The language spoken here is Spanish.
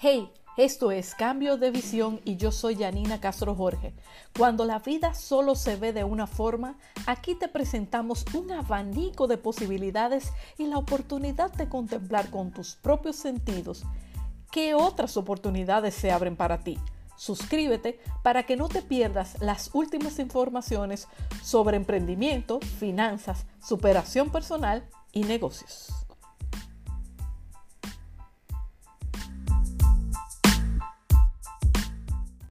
Hey, esto es Cambio de Visión y yo soy Janina Castro Jorge. Cuando la vida solo se ve de una forma, aquí te presentamos un abanico de posibilidades y la oportunidad de contemplar con tus propios sentidos qué otras oportunidades se abren para ti. Suscríbete para que no te pierdas las últimas informaciones sobre emprendimiento, finanzas, superación personal y negocios.